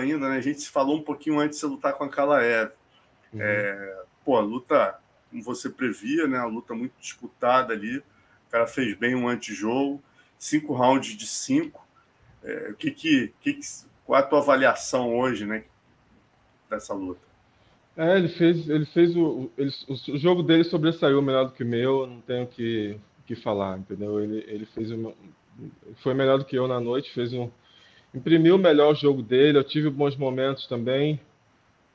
ainda, né? A gente se falou um pouquinho antes de você lutar com a Kalaev. Uhum. É, pô, a luta, como você previa, né? A luta muito disputada ali. O cara fez bem um antijogo, cinco rounds de cinco. É, o que que, que que, qual é a tua avaliação hoje, né? Dessa luta? É, ele fez, ele fez o, ele, o jogo dele sobressaiu melhor do que o meu, não tenho que que falar, entendeu? Ele, ele fez uma, foi melhor do que eu na noite, fez um imprimiu o melhor jogo dele. Eu tive bons momentos também,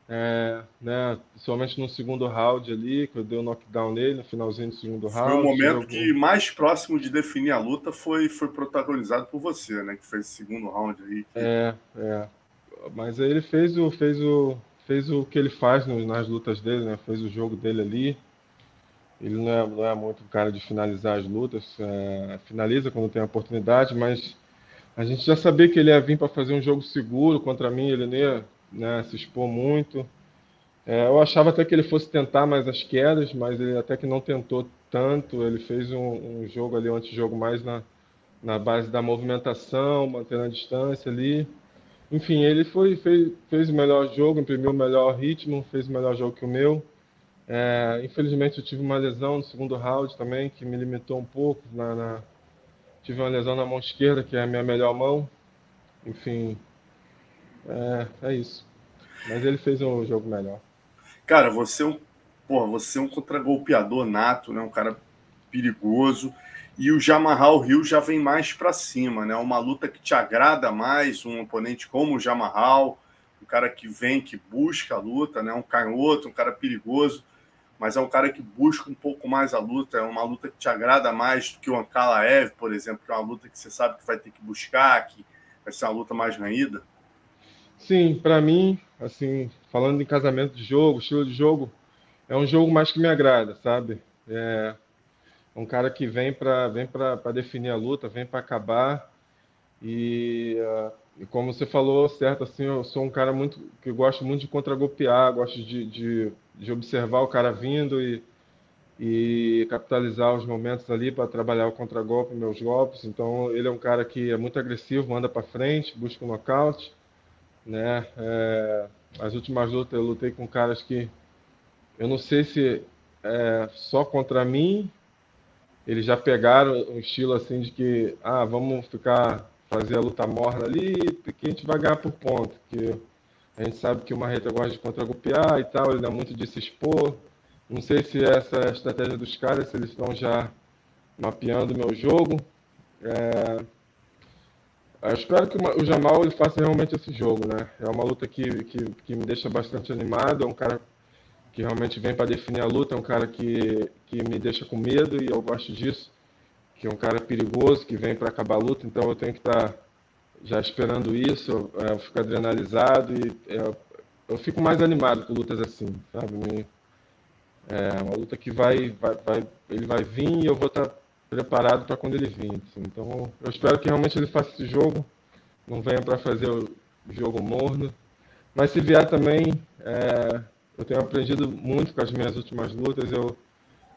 é, né? Principalmente no segundo round ali, que eu dei o um knockdown nele no finalzinho do segundo round. Foi o momento que mais próximo de definir a luta foi foi protagonizado por você, né? Que fez o segundo round aí. Que... É, é. Mas aí ele fez o fez o fez o que ele faz nas lutas dele, né? Fez o jogo dele ali. Ele não é, não é muito cara de finalizar as lutas, é, finaliza quando tem a oportunidade, mas a gente já sabia que ele ia vir para fazer um jogo seguro contra mim, ele não ia né, se expor muito. É, eu achava até que ele fosse tentar mais as quedas, mas ele até que não tentou tanto. Ele fez um, um jogo ali, um antijogo mais na, na base da movimentação, mantendo a distância ali. Enfim, ele foi, fez, fez o melhor jogo, imprimiu o melhor ritmo, fez o melhor jogo que o meu. É, infelizmente, eu tive uma lesão no segundo round também, que me limitou um pouco. Na, na... Tive uma lesão na mão esquerda, que é a minha melhor mão. Enfim, é, é isso. Mas ele fez um jogo melhor. Cara, você é um, porra, você é um contragolpeador nato, né? um cara perigoso. E o Jamarral Rio já vem mais para cima, né? Uma luta que te agrada mais, um oponente como o Jamarral, um cara que vem, que busca a luta, né? Um canhoto, um cara perigoso mas é um cara que busca um pouco mais a luta, é uma luta que te agrada mais do que o Ankalaev, por exemplo, que é uma luta que você sabe que vai ter que buscar, que vai ser uma luta mais ganhada? Sim, para mim, assim, falando em casamento de jogo, estilo de jogo, é um jogo mais que me agrada, sabe? É um cara que vem para vem para definir a luta, vem para acabar e, uh, e, como você falou, certo, assim, eu sou um cara muito que gosto muito de contragolpear, gosto de, de de observar o cara vindo e, e capitalizar os momentos ali para trabalhar o contragolpe, meus golpes. Então, ele é um cara que é muito agressivo, manda para frente, busca o um nocaute. Né? É, as últimas lutas eu lutei com caras que eu não sei se é só contra mim eles já pegaram um estilo assim de que ah vamos ficar fazer a luta morna ali porque a gente vai ganhar por ponto que a gente sabe que o Marreta gosta de contragolpear e tal, ele dá muito de se expor. Não sei se essa é a estratégia dos caras, se eles estão já mapeando o meu jogo. É... Eu espero que o Jamal ele faça realmente esse jogo, né? É uma luta que, que, que me deixa bastante animado, é um cara que realmente vem para definir a luta, é um cara que, que me deixa com medo e eu gosto disso, que é um cara perigoso, que vem para acabar a luta, então eu tenho que estar tá já esperando isso, é, eu fico adrenalizado e eu, é, eu fico mais animado com lutas assim, sabe? É uma luta que vai, vai, vai ele vai vir e eu vou estar preparado para quando ele vir. Assim. Então, eu espero que realmente ele faça esse jogo, não venha para fazer o jogo morno. Mas se vier também, é, eu tenho aprendido muito com as minhas últimas lutas, eu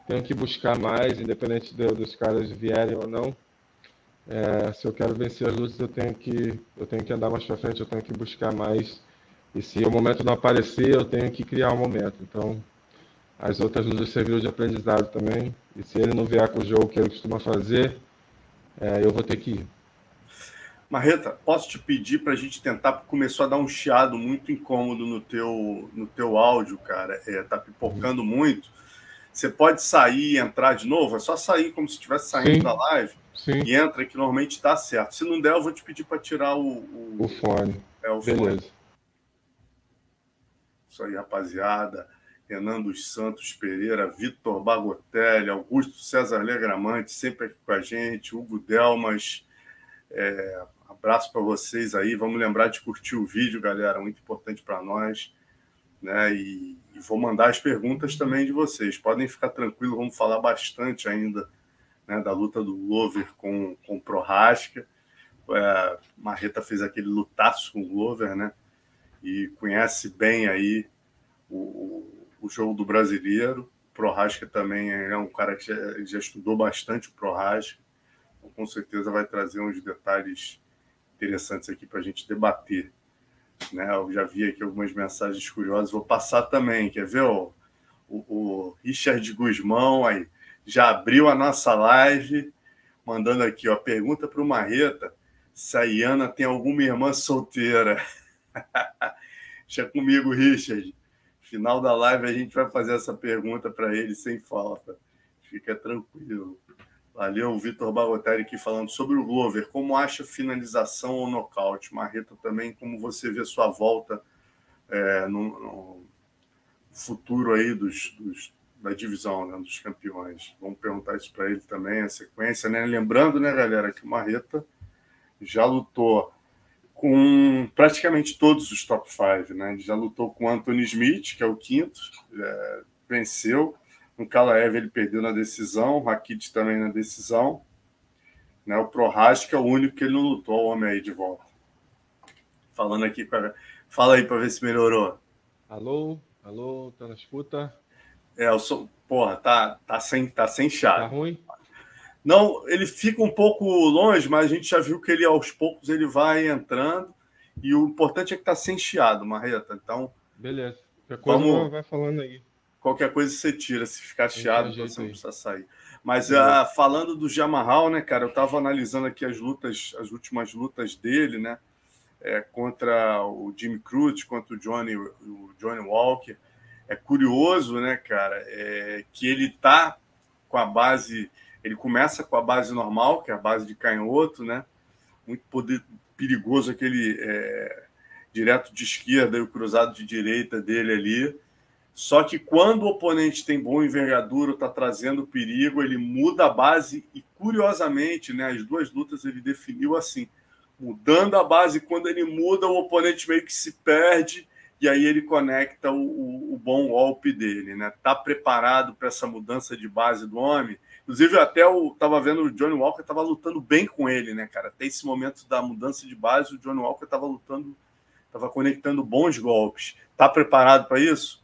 tenho que buscar mais, independente de, dos caras vierem ou não. É, se eu quero vencer as lutas, eu tenho que eu tenho que andar mais para frente, eu tenho que buscar mais. E se o momento não aparecer, eu tenho que criar um momento. Então, as outras lutas serviram de aprendizado também. E se ele não vier com o jogo que ele costuma fazer, é, eu vou ter que ir. Marreta, posso te pedir para a gente tentar? Começou a dar um chiado muito incômodo no teu, no teu áudio, cara. É, tá pipocando muito. Você pode sair e entrar de novo? É só sair como se estivesse saindo Sim. da live Sim. e entra, que normalmente está certo. Se não der, eu vou te pedir para tirar o, o, o, fone. É, o Beleza. Fone. Isso aí, rapaziada. Renan dos Santos Pereira, Vitor Bagotelli, Augusto César Legramante, sempre aqui com a gente, Hugo Delmas. É, abraço para vocês aí. Vamos lembrar de curtir o vídeo, galera, muito importante para nós. Né? E, e, vou mandar as perguntas também de vocês. Podem ficar tranquilos, vamos falar bastante ainda né, da luta do Glover com, com o Prohaska. É, Marreta fez aquele lutaço com o Glover, né? E conhece bem aí o, o jogo do brasileiro. O Prohaska também é um cara que já, já estudou bastante o Prohaska. Então, com certeza vai trazer uns detalhes interessantes aqui para a gente debater Né? Eu já vi aqui algumas mensagens curiosas, vou passar também. Quer ver o, o, o Richard Guzmão aí já abriu a nossa live, mandando aqui, ó, pergunta para o Marreta se a Iana tem alguma irmã solteira. Deixa comigo, Richard. Final da live a gente vai fazer essa pergunta para ele sem falta. Fica tranquilo. Valeu, Vitor Bagotelli aqui falando sobre o Glover. Como acha finalização ou nocaute? Marreta também, como você vê sua volta é, no, no, futuro aí dos, dos, da divisão, né, dos campeões? Vamos perguntar isso para ele também, a sequência, né? Lembrando, né, galera, que o Marreta já lutou com praticamente todos os top 5, né? Ele já lutou com Anthony Smith, que é o quinto, é, venceu. No Kalaev ele perdeu na decisão, o Rakit também na decisão. Né? O Prohaska é o único que ele não lutou, o homem aí de volta. Falando aqui, pra... fala aí para ver se melhorou. Alô, alô, tá na escuta? É, eu sou, porra, tá, tá sem, tá sem chave. Tá ruim? Não, ele fica um pouco longe, mas a gente já viu que ele aos poucos ele vai entrando e o importante é que tá sem chiado, Marreta. Então, beleza. Qualquer coisa vamos... vai falando aí. Qualquer coisa você tira, se ficar chiado, você não precisa sair. Mas uh, falando do Jamarral, né, cara, eu estava analisando aqui as lutas, as últimas lutas dele, né, é, contra o Jimmy Cruz, contra o Johnny, o Johnny Walker. É curioso, né, cara, é, que ele tá com a base ele começa com a base normal, que é a base de canhoto, né? Muito poder, perigoso aquele é, direto de esquerda e o cruzado de direita dele ali. Só que quando o oponente tem boa envergadura, está trazendo perigo, ele muda a base e, curiosamente, né, as duas lutas ele definiu assim: mudando a base, quando ele muda, o oponente meio que se perde e aí ele conecta o, o, o bom golpe dele. Né? Tá preparado para essa mudança de base do homem? Inclusive, até eu tava vendo o Johnny Walker tava lutando bem com ele, né, cara? Até esse momento da mudança de base, o Johnny Walker tava lutando, tava conectando bons golpes. Tá preparado para isso?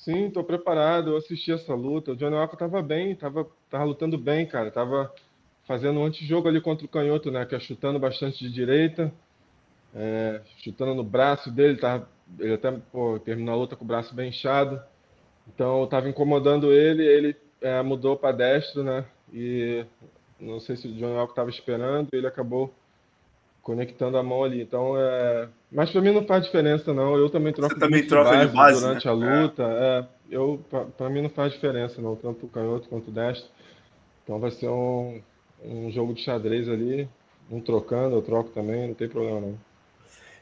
Sim, estou preparado. Eu assisti essa luta. O Johnny Walker tava bem, tava, tava lutando bem, cara. Tava fazendo um antijogo ali contra o canhoto, né? Que é chutando bastante de direita, é, chutando no braço dele. Tava, ele até pô, terminou a luta com o braço bem inchado. Então eu tava incomodando ele. Ele é, mudou para destro, né? E não sei se o John Walker estava esperando, ele acabou conectando a mão ali. Então, é... mas para mim não faz diferença não. Eu também troco Você também troca de base, de base durante né? a luta. É. É, eu para mim não faz diferença não, tanto o canhoto quanto o destro. Então vai ser um, um jogo de xadrez ali, um trocando, eu troco também, não tem problema não.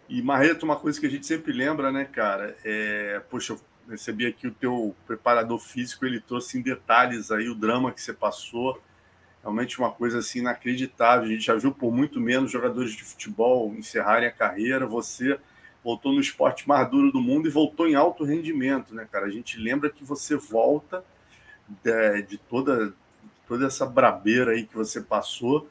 E Marreto, uma coisa que a gente sempre lembra, né, cara? É, poxa, eu recebi aqui o teu preparador físico, ele trouxe em detalhes aí o drama que você passou. Realmente uma coisa assim inacreditável. A gente já viu por muito menos jogadores de futebol encerrarem a carreira. Você voltou no esporte mais duro do mundo e voltou em alto rendimento, né, cara? A gente lembra que você volta de, de toda, toda essa brabeira aí que você passou,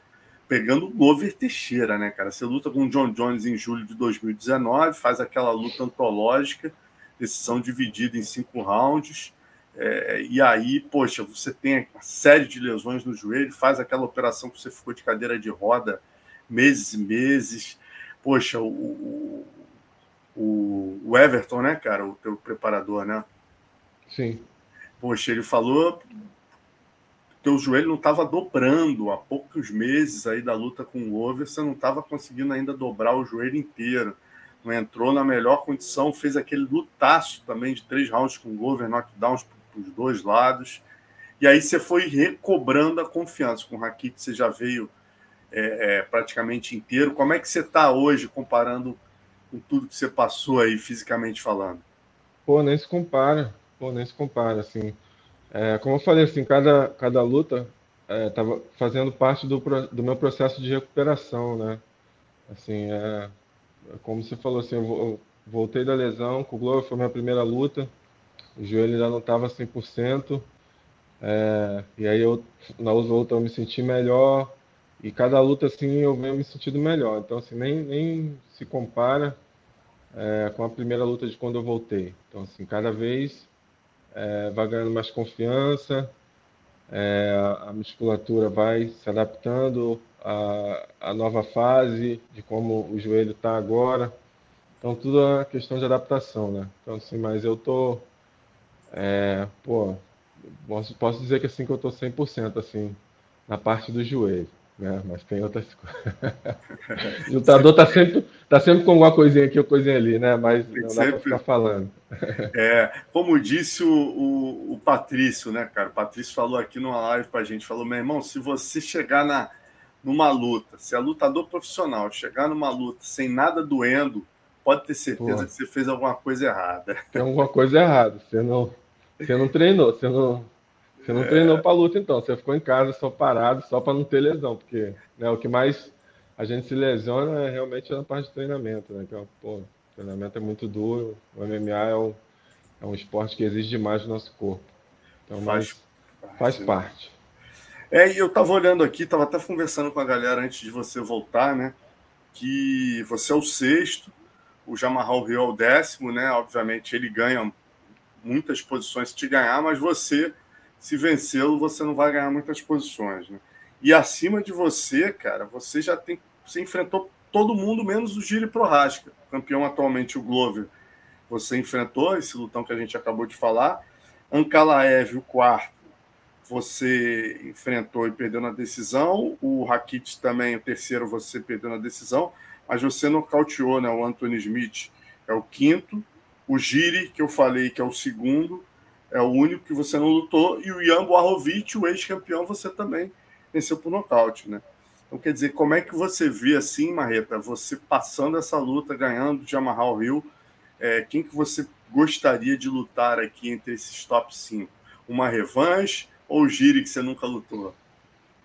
pegando o Glover Teixeira, né, cara? Você luta com o John Jones em julho de 2019, faz aquela luta antológica decisão dividida em cinco rounds. É, e aí, poxa, você tem uma série de lesões no joelho, faz aquela operação que você ficou de cadeira de roda meses e meses. Poxa, o, o, o Everton, né, cara, o teu preparador, né? Sim. Poxa, ele falou teu joelho não estava dobrando há poucos meses aí da luta com o Over, você não estava conseguindo ainda dobrar o joelho inteiro não entrou na melhor condição, fez aquele lutaço também de três rounds com over, knockdowns os dois lados. E aí você foi recobrando a confiança. Com o Rakit você já veio é, é, praticamente inteiro. Como é que você está hoje comparando com tudo que você passou aí fisicamente falando? Pô, nem se compara. Pô, nem se compara, assim. É, como eu falei, assim, cada, cada luta estava é, fazendo parte do, do meu processo de recuperação, né? Assim, é, como você falou assim, eu voltei da lesão, com o Glover foi minha primeira luta, o joelho ainda não estava 100%, é, e aí eu, na outra luta eu me senti melhor, e cada luta assim eu venho me sentindo melhor, então assim, nem, nem se compara é, com a primeira luta de quando eu voltei. Então assim, cada vez é, vai ganhando mais confiança, é, a musculatura vai se adaptando a, a nova fase de como o joelho está agora. Então, tudo é questão de adaptação, né? Então, assim, mas eu tô. É, pô, posso, posso dizer que assim que eu tô 100%, assim, na parte do joelho, né? Mas tem outras coisas. o lutador tá sempre, tá sempre com alguma coisinha aqui ou coisinha ali, né? Mas não dá sempre... ficar falando. é, como disse o, o, o, Patrício, né, cara? O Patrício falou aqui numa live pra gente, falou, meu irmão, se você chegar na, numa luta, se é lutador profissional chegar numa luta sem nada doendo, pode ter certeza Pô. que você fez alguma coisa errada. Tem alguma coisa errada. Você não, você não treinou, você não, você não é. treinou para luta, então. Você ficou em casa só parado, só para não ter lesão, porque né, o que mais a gente se lesiona é realmente na parte de treinamento, né? Então, pô, o treinamento é muito duro. O MMA é um, é um esporte que exige demais do nosso corpo. Então, faz, mas faz parte. É, e eu estava olhando aqui, estava até conversando com a galera antes de você voltar, né? Que você é o sexto, o Jamarral Rio é o décimo, né? Obviamente ele ganha muitas posições se te ganhar, mas você, se vencê-lo, você não vai ganhar muitas posições, né? E acima de você, cara, você já tem. Você enfrentou todo mundo, menos o Gili Prohaska, campeão atualmente, o Glover. Você enfrentou esse lutão que a gente acabou de falar. Ankalaev, o quarto, você enfrentou e perdeu na decisão. O Rakit também, o terceiro, você perdeu na decisão mas você nocauteou, né? O Anthony Smith é o quinto, o Giri, que eu falei que é o segundo, é o único que você não lutou, e o Ian Boarovic, o ex-campeão, você também venceu por nocaute, né? Então, quer dizer, como é que você vê assim, Marreta, você passando essa luta, ganhando de amarrar o Rio, é, quem que você gostaria de lutar aqui entre esses top 5? Uma revanche ou o Giri que você nunca lutou?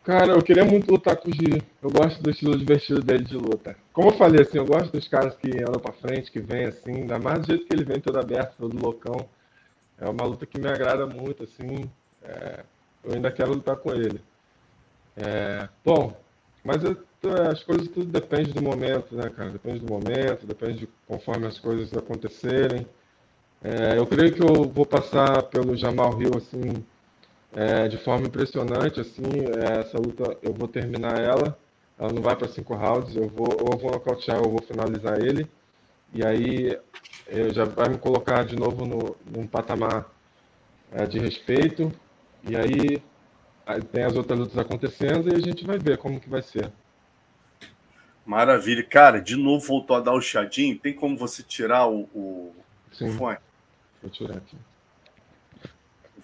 Cara, eu queria muito lutar com o Giri. Eu gosto do estilo divertido dele de luta. Como eu falei, assim, eu gosto dos caras que andam pra frente, que vêm assim, ainda mais do jeito que ele vem todo aberto, todo loucão. É uma luta que me agrada muito, assim. É... eu ainda quero lutar com ele. É... bom, mas eu, as coisas tudo depende do momento, né, cara? Depende do momento, depende de conforme as coisas acontecerem. É... eu creio que eu vou passar pelo Jamal Hill, assim, é, de forma impressionante. Assim, é, essa luta eu vou terminar ela. Ela não vai para cinco rounds. Eu vou ou eu vou nocautear ou eu vou finalizar ele. E aí eu já vai me colocar de novo no, num patamar é, de respeito. E aí, aí tem as outras lutas acontecendo e a gente vai ver como que vai ser. Maravilha. Cara, de novo voltou a dar o chadinho. Tem como você tirar o, o, Sim. o fone? Vou tirar aqui.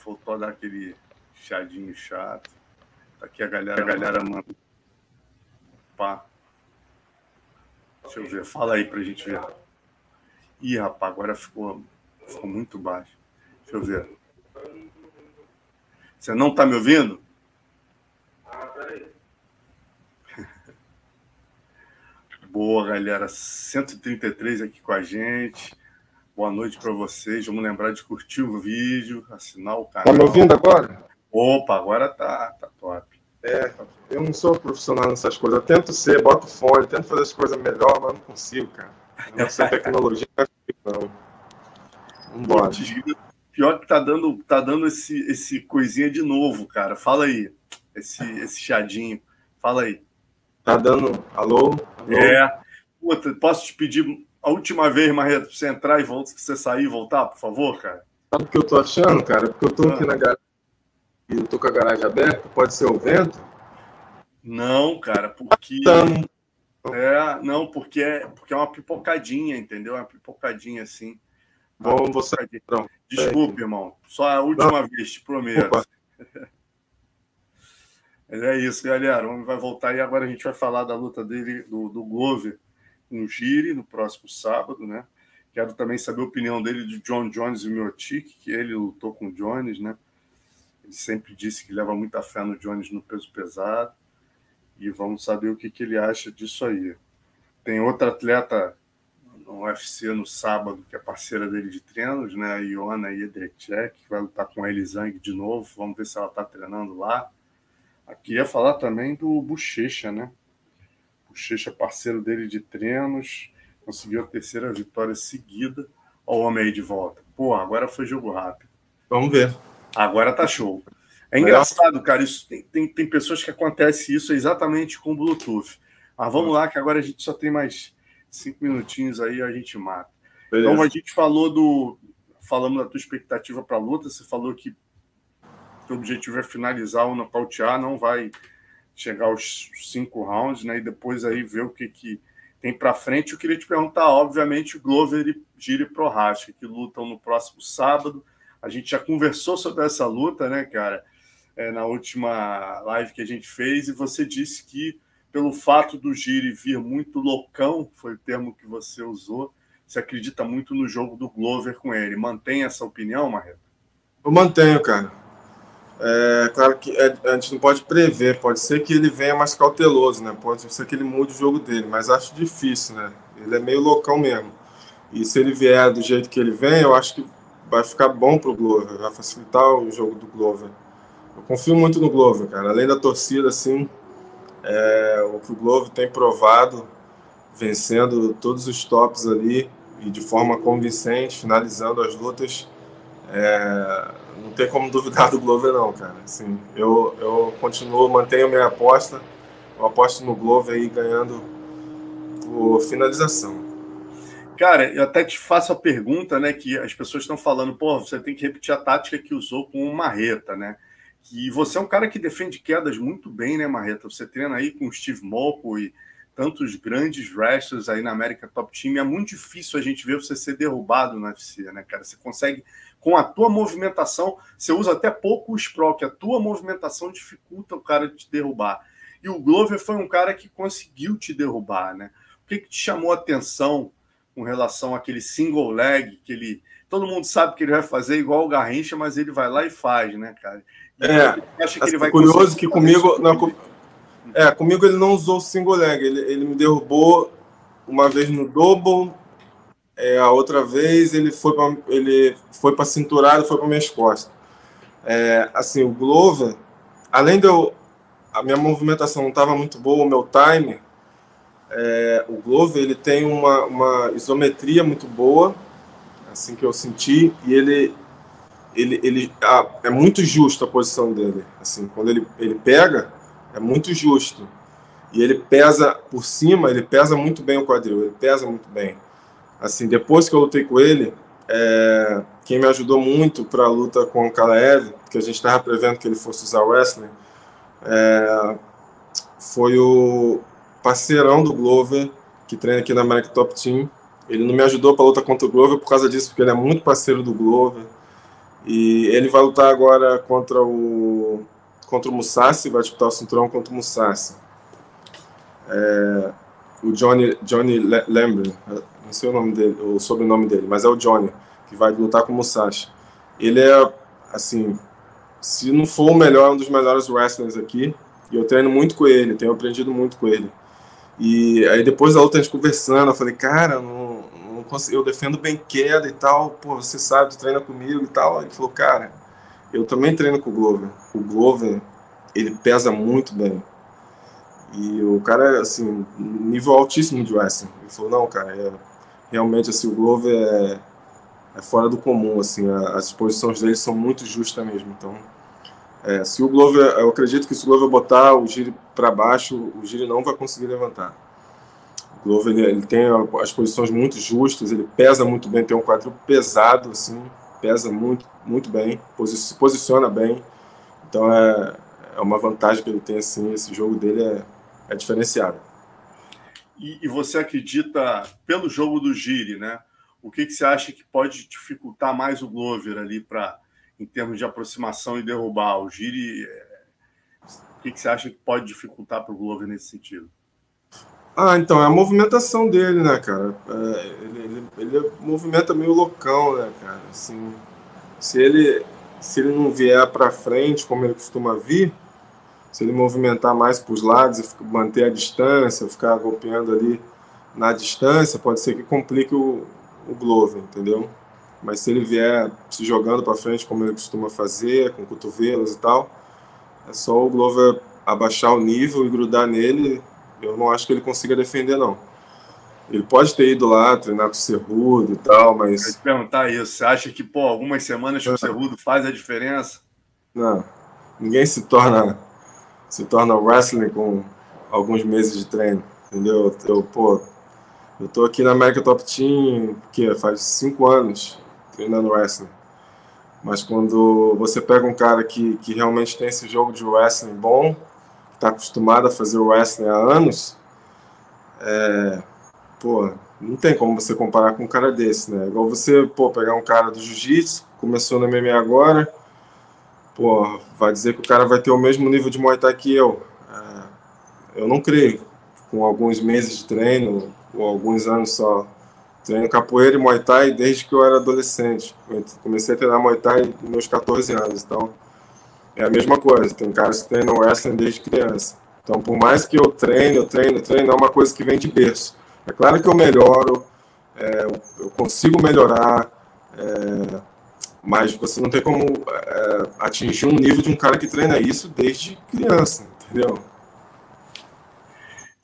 Voltou a dar aquele chiadinho chato. Tá aqui a galera, a galera manda. Pá. Deixa eu ver, fala aí pra gente ver. Ih, rapaz, agora ficou, ficou muito baixo. Deixa eu ver. Você não tá me ouvindo? Ah, peraí. Boa, galera. 133 aqui com a gente. Boa noite para vocês. Vamos lembrar de curtir o vídeo, assinar o canal. Tá me ouvindo agora? Opa, agora tá, tá top. É, eu não sou profissional nessas coisas. Eu tento ser, boto fone, tento fazer as coisas melhor, mas não consigo, cara. Não sei tecnologia, não. Vambora. Pior que tá dando, tá dando esse, esse coisinha de novo, cara. Fala aí. Esse, esse chadinho. Fala aí. Tá dando. Alô? Alô? É. Puta, posso te pedir a última vez, Marreto, pra você entrar e voltar, pra você sair e voltar, por favor, cara? Sabe o que eu tô achando, cara? Porque eu tô ah. aqui na garagem e eu tô com a garagem aberta, pode ser o vento? Não, cara, porque. É, não, porque é, porque é uma pipocadinha, entendeu? É uma pipocadinha assim. Bom, você. Então, Desculpe, irmão. Só a última não. vez, te prometo. Mas é isso, galera. O homem vai voltar e agora a gente vai falar da luta dele, do, do Glover, no Gire, no próximo sábado, né? Quero também saber a opinião dele de John Jones e Miotic, que ele lutou com o Jones, né? Sempre disse que leva muita fé no Jones no peso pesado. E vamos saber o que, que ele acha disso aí. Tem outra atleta no UFC no sábado, que é parceira dele de treinos, né? A Iona Jedrzejczyk, que vai lutar com a Elizang de novo. Vamos ver se ela está treinando lá. Aqui ia falar também do Bochecha, né? Bochecha, parceiro dele de treinos, conseguiu a terceira vitória seguida. Olha o homem aí de volta. Pô, agora foi jogo rápido. Vamos ver. Agora tá show. É engraçado, cara. Isso tem, tem, tem pessoas que acontece isso exatamente com o Bluetooth. Mas vamos lá, que agora a gente só tem mais Cinco minutinhos aí a gente mata. Beleza. Então a gente falou do. Falamos da tua expectativa para a luta. Você falou que o objetivo é finalizar ou nocautear, não vai chegar aos cinco rounds, né? E depois aí ver o que, que tem para frente. Eu queria te perguntar, obviamente, o Glover e Giri Prohaska, que lutam no próximo sábado. A gente já conversou sobre essa luta, né, cara? É, na última live que a gente fez, e você disse que pelo fato do Giri vir muito loucão, foi o termo que você usou, você acredita muito no jogo do Glover com ele. Mantém essa opinião, Marreta? Eu mantenho, cara. É claro que é, a gente não pode prever, pode ser que ele venha mais cauteloso, né? Pode ser que ele mude o jogo dele, mas acho difícil, né? Ele é meio loucão mesmo. E se ele vier do jeito que ele vem, eu acho que vai ficar bom pro Glover, vai facilitar o jogo do Glover. Eu confio muito no Glover, cara. Além da torcida, assim, é, o que o Glover tem provado, vencendo todos os tops ali e de forma convincente, finalizando as lutas. É, não tem como duvidar do Glover, não, cara. Assim, eu, eu continuo, mantenho minha aposta. Eu aposto no Glover aí ganhando por finalização. Cara, eu até te faço a pergunta, né? Que as pessoas estão falando, pô, você tem que repetir a tática que usou com o Marreta, né? E você é um cara que defende quedas muito bem, né, Marreta? Você treina aí com o Steve Moco e tantos grandes wrestlers aí na América Top Team. É muito difícil a gente ver você ser derrubado no UFC, né, cara? Você consegue com a tua movimentação, você usa até pouco o sprawl, que a tua movimentação dificulta o cara de te derrubar. E o Glover foi um cara que conseguiu te derrubar, né? O que, que te chamou a atenção com relação àquele single leg que ele. Todo mundo sabe que ele vai fazer igual o Garrincha, mas ele vai lá e faz, né, cara? E é, acha que ele vai curioso que comigo. Não, com... É, comigo ele não usou o single leg, ele, ele me derrubou uma vez no double, é, a outra vez ele foi para ele foi para cinturada, foi para minhas costas. É, assim, o Glover, além de eu a minha movimentação não estava muito boa, o meu time, é, o Glover ele tem uma, uma isometria muito boa, assim que eu senti, e ele ele, ele a, é muito justo a posição dele. Assim, quando ele, ele pega, é muito justo. E ele pesa por cima, ele pesa muito bem o quadril, ele pesa muito bem assim, depois que eu lutei com ele, é, quem me ajudou muito para a luta com o Kalaev, que a gente estava prevendo que ele fosse usar wrestling, é, foi o parceirão do Glover, que treina aqui na American Top Team. Ele não me ajudou para luta contra o Glover por causa disso, porque ele é muito parceiro do Glover. E ele vai lutar agora contra o contra o Musashi, vai disputar o cinturão contra o Musashi. É, o Johnny Johnny Lambert, não sei o nome dele, o sobrenome dele, mas é o Johnny, que vai lutar com o Musashi. Ele é, assim, se não for o melhor, um dos melhores wrestlers aqui. E eu treino muito com ele, tenho aprendido muito com ele. E aí depois da luta a gente conversando, eu falei, cara, não, não consigo, eu defendo bem queda e tal, pô, você sabe, tu treina comigo e tal. Ele falou, cara, eu também treino com o Glover. O Glover, ele pesa muito bem. E o cara, assim, nível altíssimo de wrestling. Ele falou, não, cara, é, realmente assim, o Glover é, é fora do comum, assim, a, as posições dele são muito justas mesmo. Então, é, se o Glover, eu acredito que se o Glover botar o giro para baixo, o giro não vai conseguir levantar. O Glover ele, ele, tem as posições muito justas, ele pesa muito bem, tem um quadril pesado, assim, pesa muito, muito bem, se posiciona bem. Então é, é uma vantagem que ele tem, assim, esse jogo dele é, é diferenciado. E, e, você acredita, pelo jogo do Giri, né? O que, que você acha que pode dificultar mais o Glover ali para, em termos de aproximação e derrubar? O Giri, é... o que, que você acha que pode dificultar para o Glover nesse sentido? Ah, então, é a movimentação dele, né, cara? É, ele, ele, ele, movimenta meio loucão, né, cara? Assim, se ele, se ele não vier para frente, como ele costuma vir, se ele movimentar mais para os lados e manter a distância, ficar golpeando ali na distância, pode ser que complique o, o Glover, entendeu? Mas se ele vier se jogando para frente, como ele costuma fazer, com cotovelos e tal, é só o Glover abaixar o nível e grudar nele. Eu não acho que ele consiga defender, não. Ele pode ter ido lá treinar com o Cerrudo e tal, mas. Eu te perguntar isso. Você acha que, pô, algumas semanas com o Cerrudo faz a diferença? Não. Ninguém se torna se torna wrestling com alguns meses de treino, entendeu? Eu, pô, Eu tô aqui na América Top Team, que faz cinco anos treinando wrestling. Mas quando você pega um cara que, que realmente tem esse jogo de wrestling bom, está acostumado a fazer wrestling há anos, é, pô, não tem como você comparar com um cara desse, né? Igual você, pô, pegar um cara do jiu-jitsu, começou no MMA agora, pô, vai dizer que o cara vai ter o mesmo nível de Muay Thai que eu. É, eu não creio. Com alguns meses de treino, ou alguns anos só, treino capoeira e Muay Thai desde que eu era adolescente. Eu comecei a treinar Muay Thai nos meus 14 anos, então é a mesma coisa. Tem caras que treinam wrestling desde criança. Então, por mais que eu treine, eu treino, eu treino, é uma coisa que vem de berço. É claro que eu melhoro, é, eu consigo melhorar, é, mas você não tem como é, atingir um nível de um cara que treina isso desde criança, entendeu?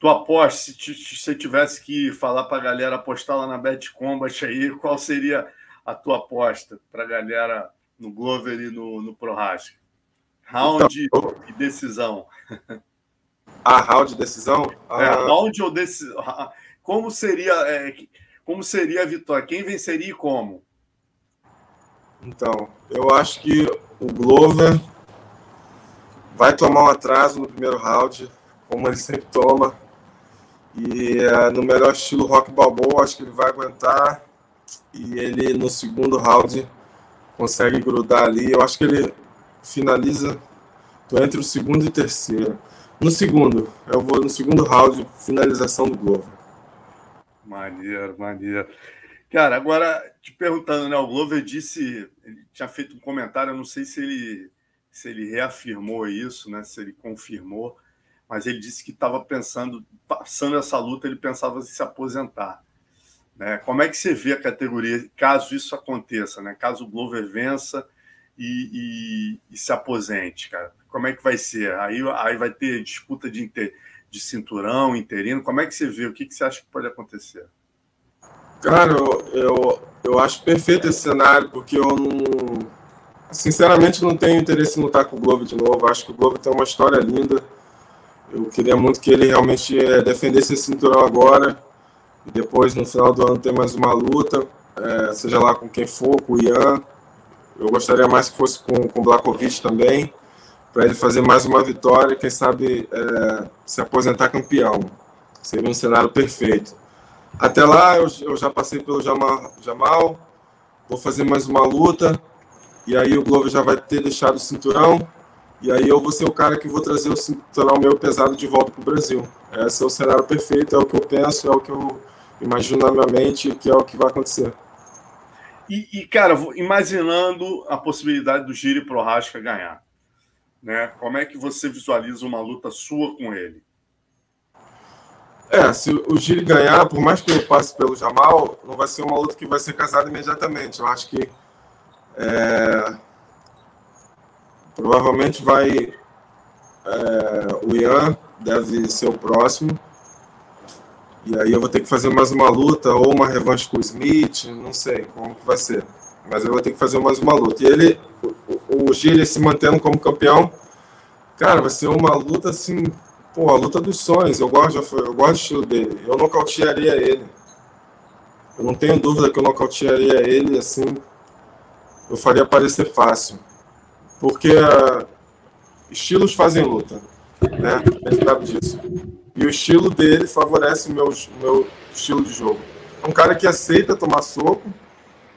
Tu aposta, se, você tivesse que falar para a galera apostar lá na Bet Combat aí, qual seria a tua aposta para a galera no Glover e no, no Prohaska? Round então, e decisão. Ah, round de decisão? Ah. É, round ou decisão. Como seria, é, como seria a vitória? Quem venceria e como? Então, eu acho que o Glover vai tomar um atraso no primeiro round, como ele sempre toma. E é, no melhor estilo rock balboa, acho que ele vai aguentar. E ele no segundo round consegue grudar ali. Eu acho que ele finaliza entre o segundo e o terceiro. No segundo, eu vou no segundo round, finalização do Glover. Maneiro, maneiro. Cara, agora te perguntando, né? O Glover disse, ele tinha feito um comentário, eu não sei se ele se ele reafirmou isso, né? Se ele confirmou, mas ele disse que estava pensando, passando essa luta, ele pensava em se aposentar. Né? Como é que você vê a categoria, caso isso aconteça, né? Caso o Glover vença e, e, e se aposente, cara? Como é que vai ser? Aí, aí vai ter disputa de, de cinturão, interino. Como é que você vê? O que, que você acha que pode acontecer? Cara, eu, eu, eu acho perfeito esse cenário, porque eu não. Sinceramente, não tenho interesse em lutar com o Globo de novo. Acho que o Globo tem uma história linda. Eu queria muito que ele realmente é, defendesse esse cinturão agora. E depois, no final do ano, ter mais uma luta. É, seja lá com quem for, com o Ian. Eu gostaria mais que fosse com, com o Blakovic também para ele fazer mais uma vitória, quem sabe é, se aposentar campeão. Seria um cenário perfeito. Até lá, eu, eu já passei pelo Jamal, Jamal, vou fazer mais uma luta, e aí o Glover já vai ter deixado o cinturão, e aí eu vou ser o cara que vou trazer o cinturão meu pesado de volta para o Brasil. Esse é o cenário perfeito, é o que eu penso, é o que eu imagino na minha mente, que é o que vai acontecer. E, e cara, imaginando a possibilidade do Giri Prohaska ganhar né? Como é que você visualiza uma luta sua com ele? É, se o Giri ganhar, por mais que eu passe pelo Jamal, não vai ser uma luta que vai ser casada imediatamente. Eu acho que é, provavelmente vai é, o Ian deve ser o próximo. E aí eu vou ter que fazer mais uma luta ou uma revanche com o Smith, não sei como que vai ser. Mas eu vou ter que fazer mais uma luta. E ele, o, o se mantendo como campeão, cara, vai ser uma luta assim, pô, a luta dos sonhos. Eu gosto, eu gosto do estilo dele. Eu nocautearia ele. Eu não tenho dúvida que eu nocautearia ele, assim, eu faria parecer fácil. Porque uh, estilos fazem luta, né? A gente sabe disso. E o estilo dele favorece o meu, meu estilo de jogo. É um cara que aceita tomar soco,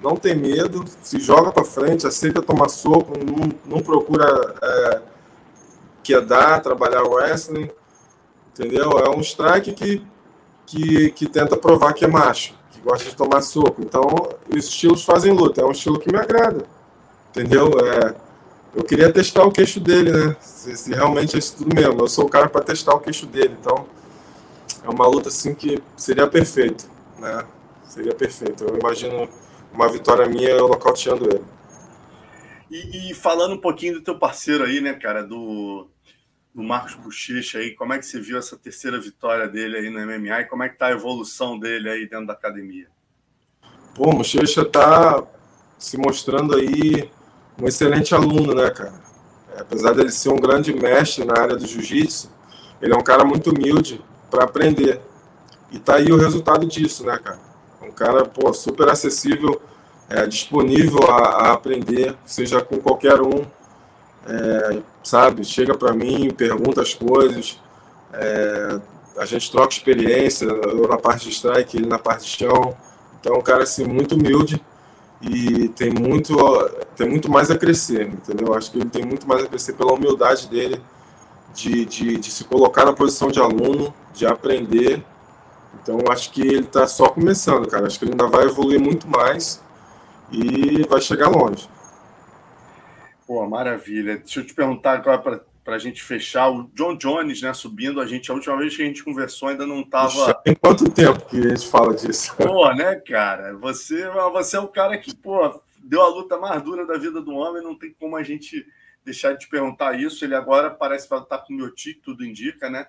não tem medo, se joga para frente, aceita tomar soco, não, não procura é, quedar, trabalhar wrestling, entendeu? É um strike que, que, que tenta provar que é macho, que gosta de tomar soco. Então, os estilos fazem luta, é um estilo que me agrada, entendeu? É, eu queria testar o queixo dele, né? Se, se realmente é isso tudo mesmo. Eu sou o cara para testar o queixo dele, então é uma luta assim que seria perfeito, né? Seria perfeito. Eu imagino uma vitória minha eu nocauteando ele. E, e, falando um pouquinho do teu parceiro aí, né, cara, do, do Marcos Bochecha aí, como é que você viu essa terceira vitória dele aí no MMA e como é que tá a evolução dele aí dentro da academia? Pô, o Bochecha tá se mostrando aí um excelente aluno, né, cara? É, apesar dele ser um grande mestre na área do jiu-jitsu, ele é um cara muito humilde para aprender. E tá aí o resultado disso, né, cara? Um cara, pô, super acessível, é, disponível a, a, aprender, seja com qualquer um, é, sabe? Chega para mim, pergunta as coisas, é, a gente troca experiência, eu na parte de strike, ele na parte de chão. Então, é um cara assim, muito humilde e tem muito, tem muito mais a crescer, entendeu? Acho que ele tem muito mais a crescer pela humildade dele de, de, de se colocar na posição de aluno, de aprender. Então, acho que ele está só começando, cara. Acho que ele ainda vai evoluir muito mais e vai chegar longe. Pô, maravilha. Deixa eu te perguntar agora para a gente fechar. O John Jones, né, subindo, a gente, a última vez que a gente conversou ainda não estava. Tem quanto tempo que a gente fala disso? Pô, né, cara? Você, você é o cara que, pô, deu a luta mais dura da vida do homem, não tem como a gente deixar de te perguntar isso. Ele agora parece que vai estar com o meu tique, tudo indica, né?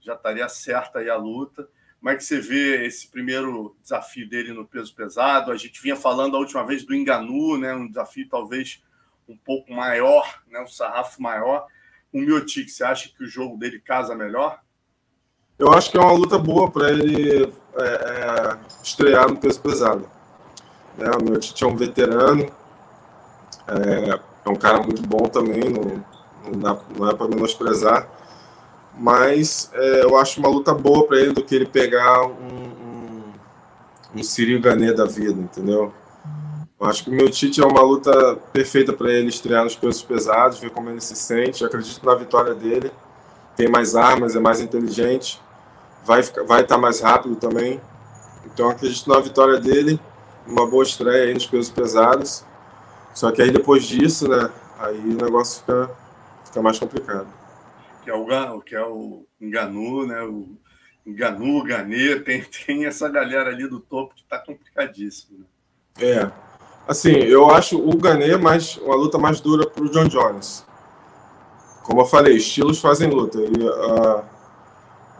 Já estaria certa aí a luta. Como é que você vê esse primeiro desafio dele no peso pesado? A gente vinha falando a última vez do Enganu, né? Um desafio talvez um pouco maior, né? um sarrafo maior o Miotic, você acha que o jogo dele casa melhor? Eu acho que é uma luta boa para ele é, é, estrear no peso pesado. Né? O Miotic é um veterano, é, é, um cara muito bom também, não, não, dá, não é para menosprezar, mas é, eu acho uma luta boa para ele do que ele pegar um, um, um da vida, entendeu? Eu acho que o meu Tite é uma luta perfeita para ele estrear nos pesos pesados, ver como ele se sente. Eu acredito na vitória dele. Tem mais armas, é mais inteligente, vai ficar, vai estar tá mais rápido também. Então acredito na vitória dele, uma boa estreia aí nos pesos pesados. Só que aí depois disso, né, aí o negócio fica, fica mais complicado. Que é o que é o Enganu, né, o Enganu, Ganê, tem tem essa galera ali do topo que está complicadíssimo. Né? É, Assim, eu acho o Ganê mais uma luta mais dura para o John Jones. Como eu falei, estilos fazem luta. E, uh,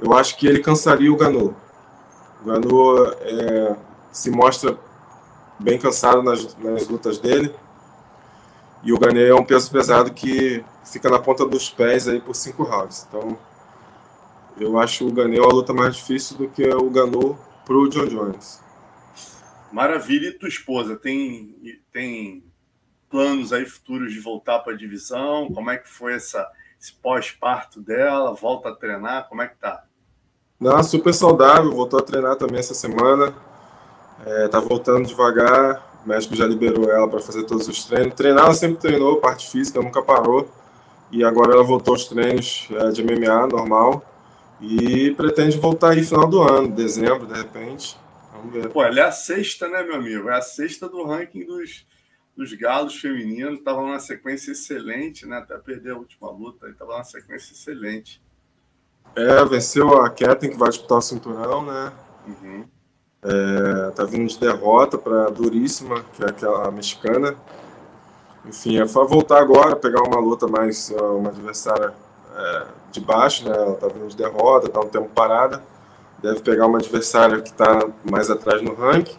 eu acho que ele cansaria o Ganu. O Ganu é, se mostra bem cansado nas, nas lutas dele. E o Ganê é um peso pesado que fica na ponta dos pés aí por cinco rounds. Então, eu acho o Ganê uma luta mais difícil do que o Ganu para o John Jones. Maravilha. E tua esposa tem, tem planos aí futuros de voltar para a divisão? Como é que foi essa, esse pós-parto dela? Volta a treinar? Como é que tá? Não, super saudável. Voltou a treinar também essa semana. É, tá voltando devagar. O médico já liberou ela para fazer todos os treinos. Treinar, ela sempre treinou, parte física, nunca parou. E agora ela voltou aos treinos é, de MMA normal. E pretende voltar aí final do ano, dezembro, de repente. Ver. Pô, ela é a sexta, né, meu amigo? É a sexta do ranking dos, dos galos femininos. Tava numa sequência excelente, né? Até perder a última luta, estava numa sequência excelente. É, venceu a Ketten, que vai disputar o cinturão, né? Uhum. É, tá vindo de derrota para Duríssima, que é aquela mexicana. Enfim, é voltar agora, pegar uma luta mais, uma adversária é, de baixo, né? Ela tá vindo de derrota, tá um tempo parada deve pegar uma adversária que está mais atrás no ranking.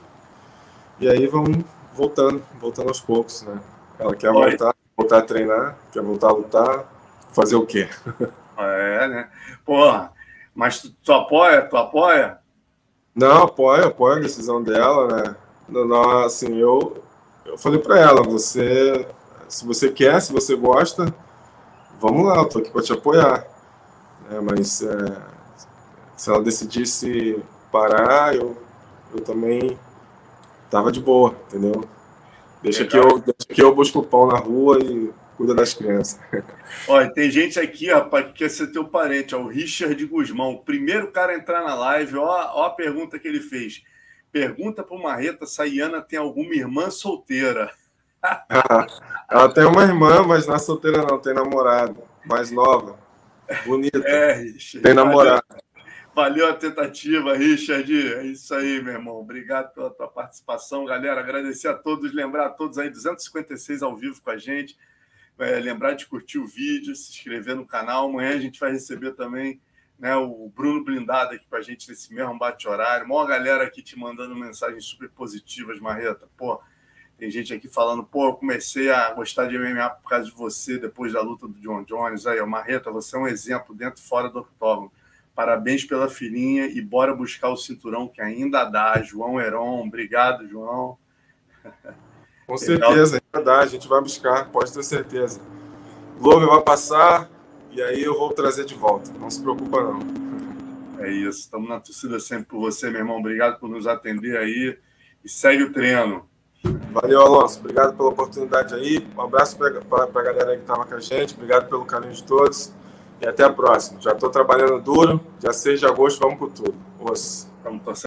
E aí vamos voltando, voltando aos poucos, né? Ela quer voltar, voltar a treinar, quer voltar a lutar, fazer o quê? É, né? Porra, mas tu, tu apoia? Tu apoia? Não, apoio, apoio a decisão dela, né? Não, assim, eu, eu falei para ela, você, se você quer, se você gosta, vamos lá, eu tô aqui para te apoiar. É, mas é, se ela decidisse parar, eu, eu também tava de boa, entendeu? Deixa que, eu, deixa que eu busco o pão na rua e cuida das crianças. Olha, tem gente aqui, rapaz, que quer ser teu parente, ó, o Richard Guzmão, o primeiro cara a entrar na live, ó, ó a pergunta que ele fez. Pergunta para o Marreta se a Iana tem alguma irmã solteira. ela tem uma irmã, mas não é solteira não, tem namorada, mais nova, bonita. É, Richard, tem namorada. Valeu a tentativa, Richard. É isso aí, meu irmão. Obrigado pela tua participação, galera. Agradecer a todos, lembrar a todos aí, 256 ao vivo com a gente. É, lembrar de curtir o vídeo, se inscrever no canal. Amanhã a gente vai receber também né, o Bruno Blindado aqui com a gente nesse mesmo bate-horário. Mó galera aqui te mandando mensagens super positivas, Marreta. Pô, tem gente aqui falando, pô, eu comecei a gostar de MMA por causa de você, depois da luta do John Jones. Aí, ó, Marreta, você é um exemplo dentro e fora do octógono parabéns pela filhinha e bora buscar o cinturão que ainda dá. João Heron, obrigado, João. Com certeza, ainda dá, a gente vai buscar, pode ter certeza. Glover vai passar e aí eu vou trazer de volta, não se preocupa não. É isso, estamos na torcida sempre por você, meu irmão. Obrigado por nos atender aí e segue o treino. Valeu, Alonso. Obrigado pela oportunidade aí. Um abraço para a galera que estava com a gente. Obrigado pelo carinho de todos. E até a próxima. Já estou trabalhando duro. Dia 6 de agosto, vamos com tudo. Os. Vamos torcer.